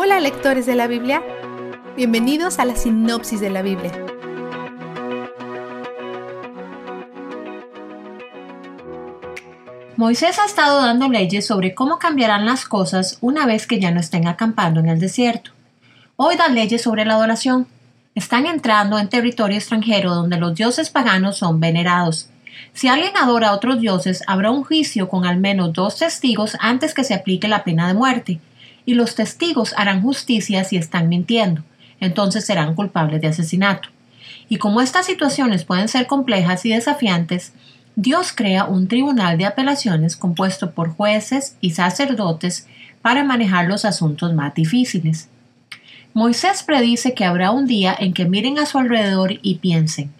Hola lectores de la Biblia, bienvenidos a la sinopsis de la Biblia. Moisés ha estado dando leyes sobre cómo cambiarán las cosas una vez que ya no estén acampando en el desierto. Hoy da leyes sobre la adoración. Están entrando en territorio extranjero donde los dioses paganos son venerados. Si alguien adora a otros dioses, habrá un juicio con al menos dos testigos antes que se aplique la pena de muerte y los testigos harán justicia si están mintiendo, entonces serán culpables de asesinato. Y como estas situaciones pueden ser complejas y desafiantes, Dios crea un tribunal de apelaciones compuesto por jueces y sacerdotes para manejar los asuntos más difíciles. Moisés predice que habrá un día en que miren a su alrededor y piensen,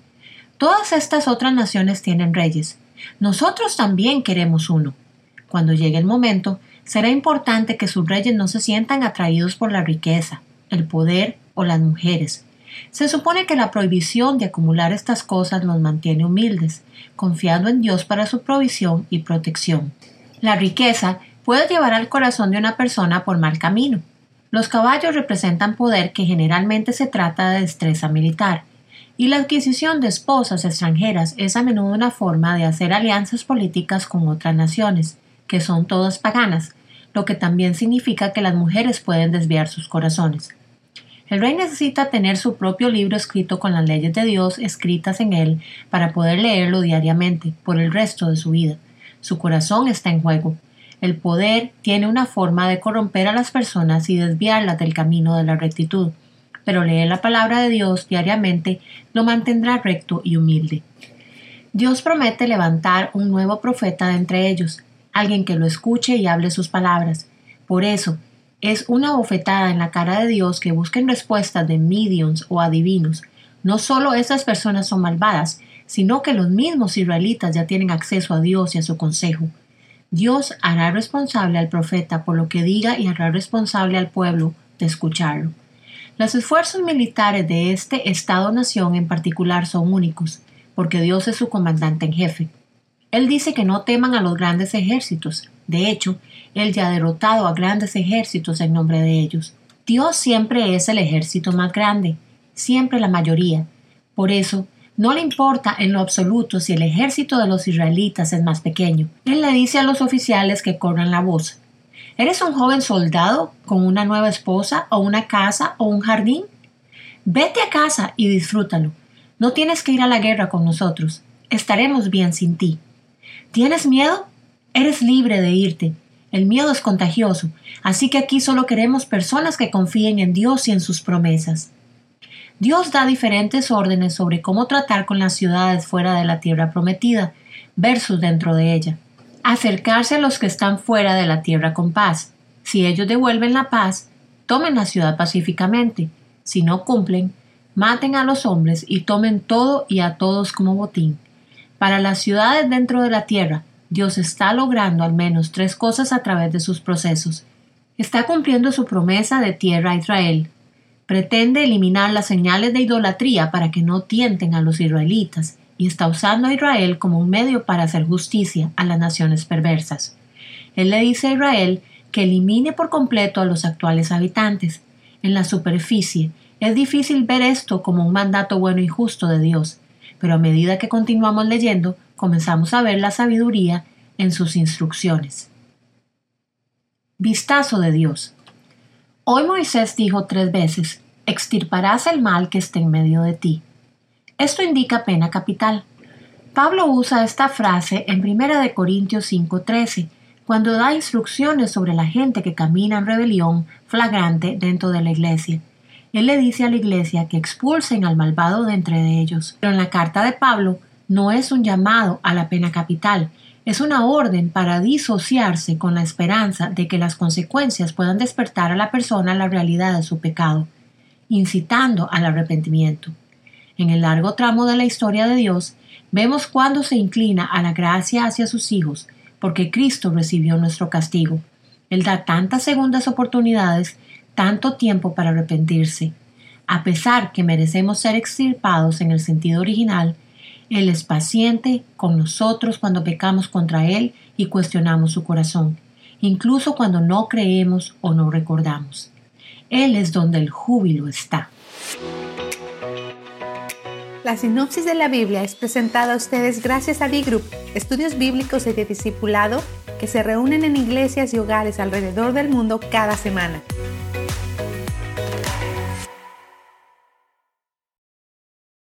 todas estas otras naciones tienen reyes, nosotros también queremos uno. Cuando llegue el momento, será importante que sus reyes no se sientan atraídos por la riqueza, el poder o las mujeres. Se supone que la prohibición de acumular estas cosas nos mantiene humildes, confiando en Dios para su provisión y protección. La riqueza puede llevar al corazón de una persona por mal camino. Los caballos representan poder que generalmente se trata de destreza militar, y la adquisición de esposas extranjeras es a menudo una forma de hacer alianzas políticas con otras naciones, que son todas paganas, lo que también significa que las mujeres pueden desviar sus corazones. El rey necesita tener su propio libro escrito con las leyes de Dios escritas en él para poder leerlo diariamente por el resto de su vida. Su corazón está en juego. El poder tiene una forma de corromper a las personas y desviarlas del camino de la rectitud, pero leer la palabra de Dios diariamente lo mantendrá recto y humilde. Dios promete levantar un nuevo profeta de entre ellos, alguien que lo escuche y hable sus palabras. Por eso, es una bofetada en la cara de Dios que busquen respuestas de mediums o adivinos. No solo esas personas son malvadas, sino que los mismos israelitas ya tienen acceso a Dios y a su consejo. Dios hará responsable al profeta por lo que diga y hará responsable al pueblo de escucharlo. Los esfuerzos militares de este Estado-nación en particular son únicos, porque Dios es su comandante en jefe. Él dice que no teman a los grandes ejércitos. De hecho, Él ya ha derrotado a grandes ejércitos en nombre de ellos. Dios siempre es el ejército más grande, siempre la mayoría. Por eso, no le importa en lo absoluto si el ejército de los israelitas es más pequeño. Él le dice a los oficiales que corran la voz. ¿Eres un joven soldado con una nueva esposa o una casa o un jardín? Vete a casa y disfrútalo. No tienes que ir a la guerra con nosotros. Estaremos bien sin ti. ¿Tienes miedo? Eres libre de irte. El miedo es contagioso, así que aquí solo queremos personas que confíen en Dios y en sus promesas. Dios da diferentes órdenes sobre cómo tratar con las ciudades fuera de la tierra prometida versus dentro de ella. Acercarse a los que están fuera de la tierra con paz. Si ellos devuelven la paz, tomen la ciudad pacíficamente. Si no cumplen, maten a los hombres y tomen todo y a todos como botín. Para las ciudades dentro de la tierra, Dios está logrando al menos tres cosas a través de sus procesos. Está cumpliendo su promesa de tierra a Israel. Pretende eliminar las señales de idolatría para que no tienten a los israelitas y está usando a Israel como un medio para hacer justicia a las naciones perversas. Él le dice a Israel que elimine por completo a los actuales habitantes. En la superficie, es difícil ver esto como un mandato bueno y justo de Dios, pero a medida que continuamos leyendo, comenzamos a ver la sabiduría en sus instrucciones. Vistazo de Dios. Hoy Moisés dijo tres veces, extirparás el mal que esté en medio de ti. Esto indica pena capital. Pablo usa esta frase en 1 Corintios 5:13, cuando da instrucciones sobre la gente que camina en rebelión flagrante dentro de la iglesia. Él le dice a la iglesia que expulsen al malvado de entre ellos. Pero en la carta de Pablo no es un llamado a la pena capital, es una orden para disociarse con la esperanza de que las consecuencias puedan despertar a la persona a la realidad de su pecado, incitando al arrepentimiento. En el largo tramo de la historia de Dios, vemos cuando se inclina a la gracia hacia sus hijos, porque Cristo recibió nuestro castigo. Él da tantas segundas oportunidades tanto tiempo para arrepentirse. A pesar que merecemos ser extirpados en el sentido original, Él es paciente con nosotros cuando pecamos contra Él y cuestionamos su corazón, incluso cuando no creemos o no recordamos. Él es donde el júbilo está. La sinopsis de la Biblia es presentada a ustedes gracias a D-Group, estudios bíblicos y de discipulado que se reúnen en iglesias y hogares alrededor del mundo cada semana.